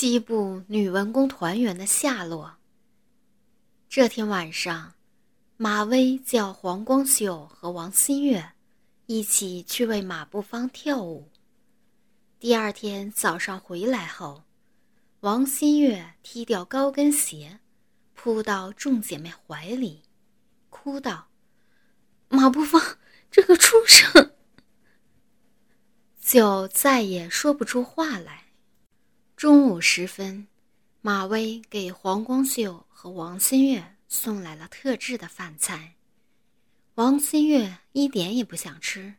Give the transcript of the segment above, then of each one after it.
西部女文工团员的下落。这天晚上，马威叫黄光秀和王新月一起去为马步芳跳舞。第二天早上回来后，王新月踢掉高跟鞋，扑到众姐妹怀里，哭道：“马步芳这个畜生！”就再也说不出话来。中午时分，马威给黄光秀和王新月送来了特制的饭菜。王新月一点也不想吃，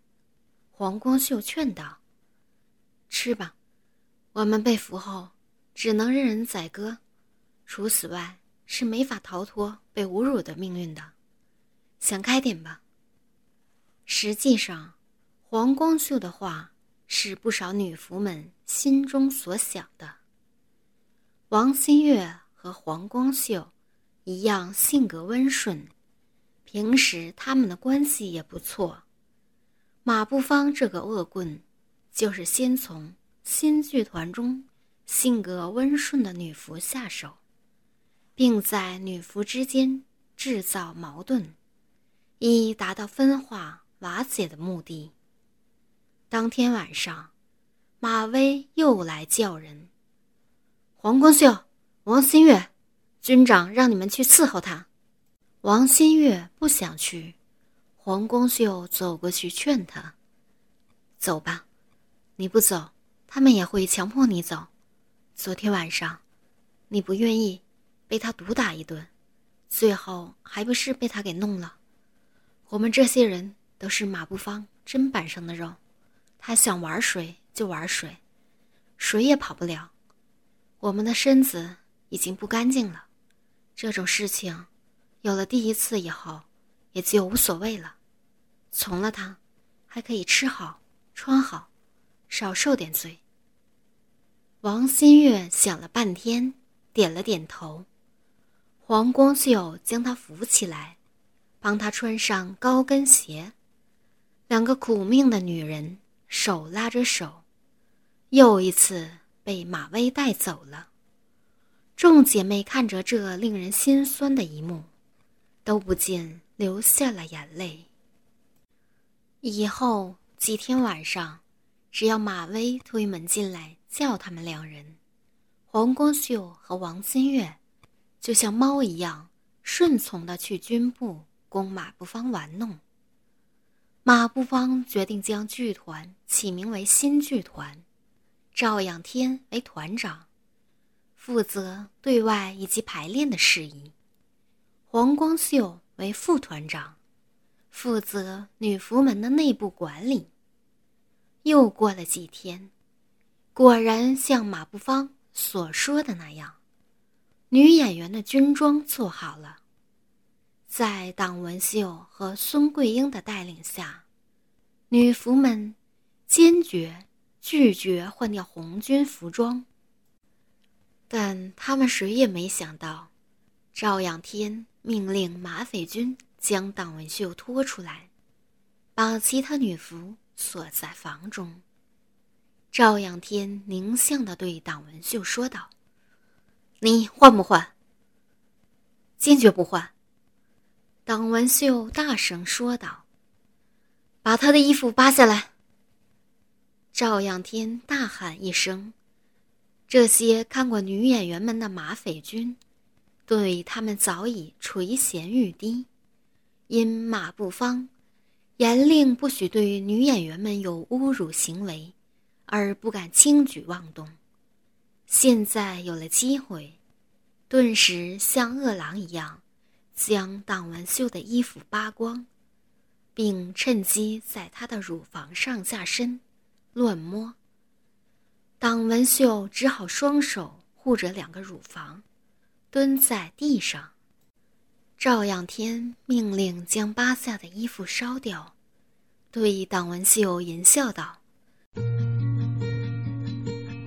黄光秀劝道：“吃吧，我们被俘后只能任人宰割，除此外是没法逃脱被侮辱的命运的。想开点吧。”实际上，黄光秀的话。是不少女仆们心中所想的。王新月和黄光秀一样，性格温顺，平时他们的关系也不错。马步芳这个恶棍，就是先从新剧团中性格温顺的女仆下手，并在女仆之间制造矛盾，以达到分化瓦解的目的。当天晚上，马威又来叫人。黄光秀、王新月，军长让你们去伺候他。王新月不想去，黄光秀走过去劝他：“走吧，你不走，他们也会强迫你走。昨天晚上，你不愿意，被他毒打一顿，最后还不是被他给弄了？我们这些人都是马步芳砧板上的肉。”他想玩水就玩水，谁也跑不了。我们的身子已经不干净了，这种事情有了第一次以后，也就无所谓了。从了他，还可以吃好穿好，少受点罪。王新月想了半天，点了点头。黄光秀将他扶起来，帮他穿上高跟鞋。两个苦命的女人。手拉着手，又一次被马威带走了。众姐妹看着这令人心酸的一幕，都不禁流下了眼泪。以后几天晚上，只要马威推门进来叫他们两人，黄光秀和王新月就像猫一样顺从的去军部供马步芳玩弄。马步芳决定将剧团起名为新剧团，赵仰天为团长，负责对外以及排练的事宜；黄光秀为副团长，负责女仆们的内部管理。又过了几天，果然像马步芳所说的那样，女演员的军装做好了。在党文秀和孙桂英的带领下，女仆们坚决拒绝换掉红军服装。但他们谁也没想到，赵仰天命令马匪军将党文秀拖出来，把其他女仆锁在房中。赵仰天狞相的对党文秀说道：“你换不换？”“坚决不换。”党文秀大声说道：“把他的衣服扒下来！”赵仰天大喊一声，这些看过女演员们的马匪军，对他们早已垂涎欲滴，因马步芳严令不许对女演员们有侮辱行为，而不敢轻举妄动。现在有了机会，顿时像饿狼一样。将党文秀的衣服扒光，并趁机在她的乳房上下身乱摸。党文秀只好双手护着两个乳房，蹲在地上。赵仰天命令将巴萨的衣服烧掉，对党文秀淫笑道：“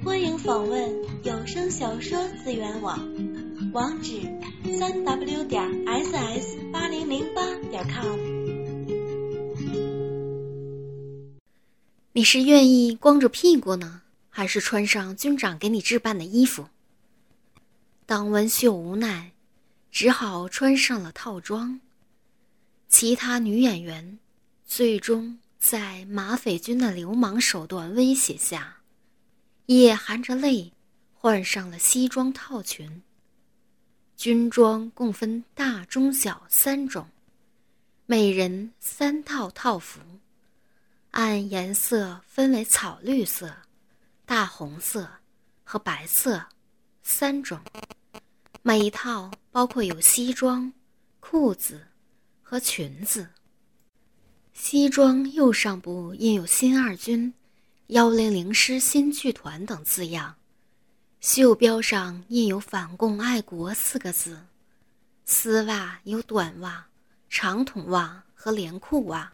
欢迎访问有声小说资源网。”网址：三 w 点 ss 八零零八点 com。你是愿意光着屁股呢，还是穿上军长给你置办的衣服？当文秀无奈，只好穿上了套装。其他女演员最终在马匪军的流氓手段威胁下，也含着泪换上了西装套裙。军装共分大、中、小三种，每人三套套服，按颜色分为草绿色、大红色和白色三种。每一套包括有西装、裤子和裙子。西装右上部印有“新二军”“幺零零师新剧团”等字样。袖标上印有“反共爱国”四个字，丝袜有短袜、长筒袜和连裤袜。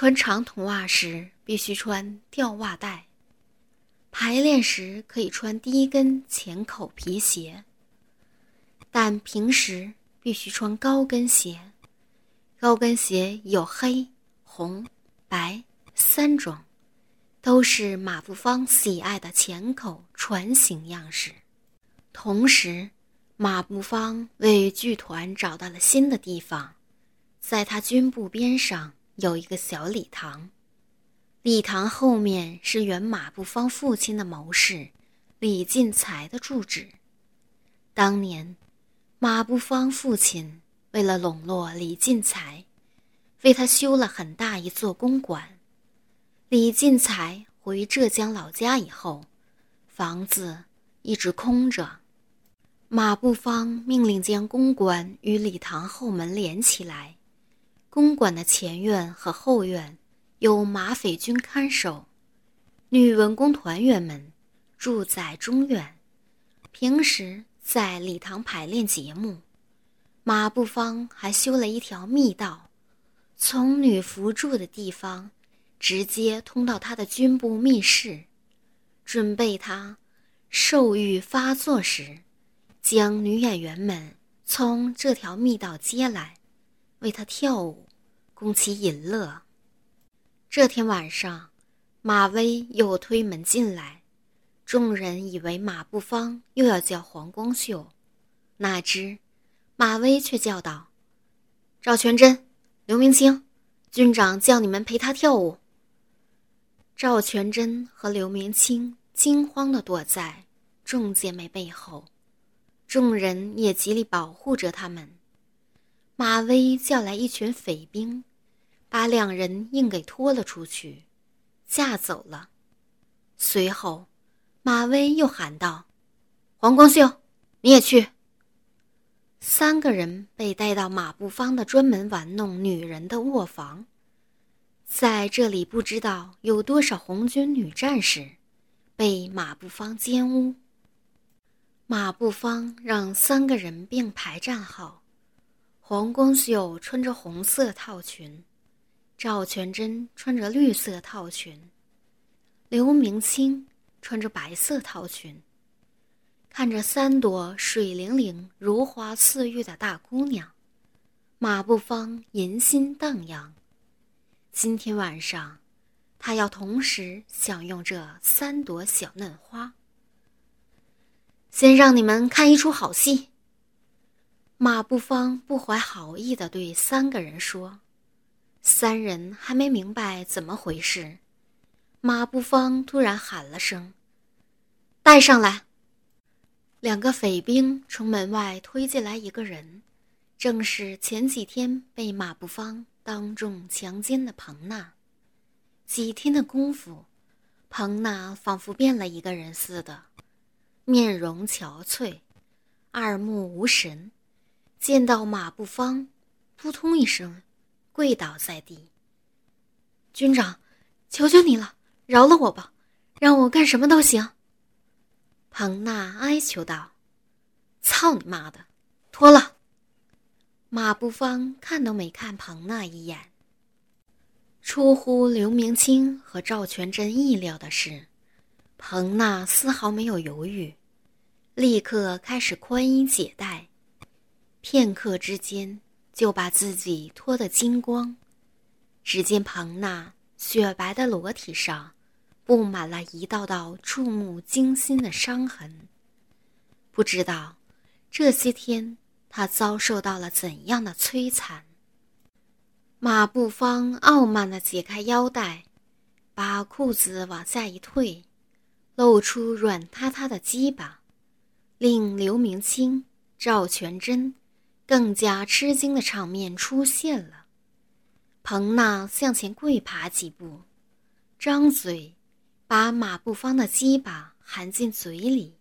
穿长筒袜时必须穿吊袜带。排练时可以穿低跟浅口皮鞋，但平时必须穿高跟鞋。高跟鞋有黑、红、白三种。都是马步芳喜爱的浅口船形样式。同时，马步芳为剧团找到了新的地方，在他军部边上有一个小礼堂，礼堂后面是原马步芳父亲的谋士李进才的住址。当年，马步芳父亲为了笼络李进才，为他修了很大一座公馆。李进才回浙江老家以后，房子一直空着。马步芳命令将公馆与礼堂后门连起来，公馆的前院和后院有马匪军看守，女文工团员们住在中院，平时在礼堂排练节目。马步芳还修了一条密道，从女服住的地方。直接通到他的军部密室，准备他兽欲发作时，将女演员们从这条密道接来，为他跳舞，供其淫乐。这天晚上，马威又推门进来，众人以为马步芳又要叫黄光秀，哪知马威却叫道：“赵全真、刘明清，军长叫你们陪他跳舞。”赵全真和刘明清惊慌地躲在众姐妹背后，众人也极力保护着他们。马威叫来一群匪兵，把两人硬给拖了出去，架走了。随后，马威又喊道：“黄光秀，你也去。”三个人被带到马步芳的专门玩弄女人的卧房。在这里，不知道有多少红军女战士被马步芳奸污。马步芳让三个人并排站好，黄光秀穿着红色套裙，赵全真穿着绿色套裙，刘明清穿着白色套裙。看着三朵水灵灵、如花似玉的大姑娘，马步芳淫心荡漾。今天晚上，他要同时享用这三朵小嫩花。先让你们看一出好戏。马步芳不怀好意的对三个人说：“三人还没明白怎么回事，马步芳突然喊了声：‘带上来！’两个匪兵从门外推进来一个人，正是前几天被马步芳。”当众强奸的彭娜，几天的功夫，彭娜仿佛变了一个人似的，面容憔悴，二目无神。见到马步芳，扑通一声，跪倒在地。军长，求求你了，饶了我吧，让我干什么都行。彭娜哀求道：“操你妈的，脱了！”马步芳看都没看彭娜一眼。出乎刘明清和赵全真意料的是，彭娜丝毫没有犹豫，立刻开始宽衣解带，片刻之间就把自己脱得精光。只见庞娜雪白的裸体上，布满了一道道触目惊心的伤痕，不知道这些天他遭受到了怎样的摧残。马步芳傲慢地解开腰带，把裤子往下一退，露出软塌塌的鸡巴，令刘明清、赵全真更加吃惊的场面出现了。彭娜向前跪爬几步，张嘴把马步芳的鸡巴含进嘴里，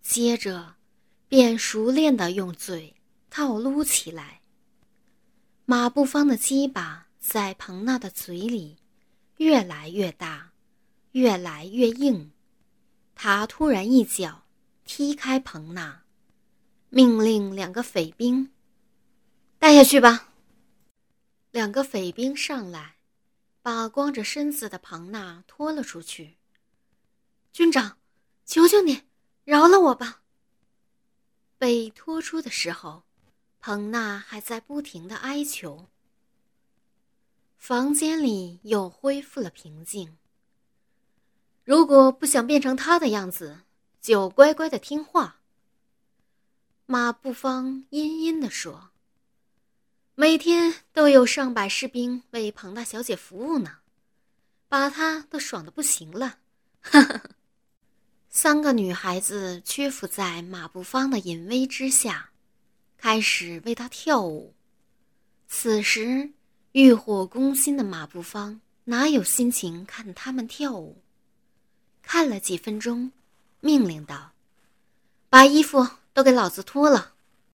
接着便熟练地用嘴套撸起来。马步芳的鸡巴在彭娜的嘴里越来越大，越来越硬。他突然一脚踢开彭娜，命令两个匪兵带下去吧。两个匪兵上来，把光着身子的庞娜拖了出去。军长，求求你，饶了我吧！被拖出的时候。彭娜还在不停的哀求。房间里又恢复了平静。如果不想变成他的样子，就乖乖的听话。马步芳阴阴的说：“每天都有上百士兵为庞大小姐服务呢，把她都爽的不行了。”哈哈。三个女孩子屈服在马步芳的淫威之下。开始为他跳舞。此时，欲火攻心的马步芳哪有心情看他们跳舞？看了几分钟，命令道：“把衣服都给老子脱了。”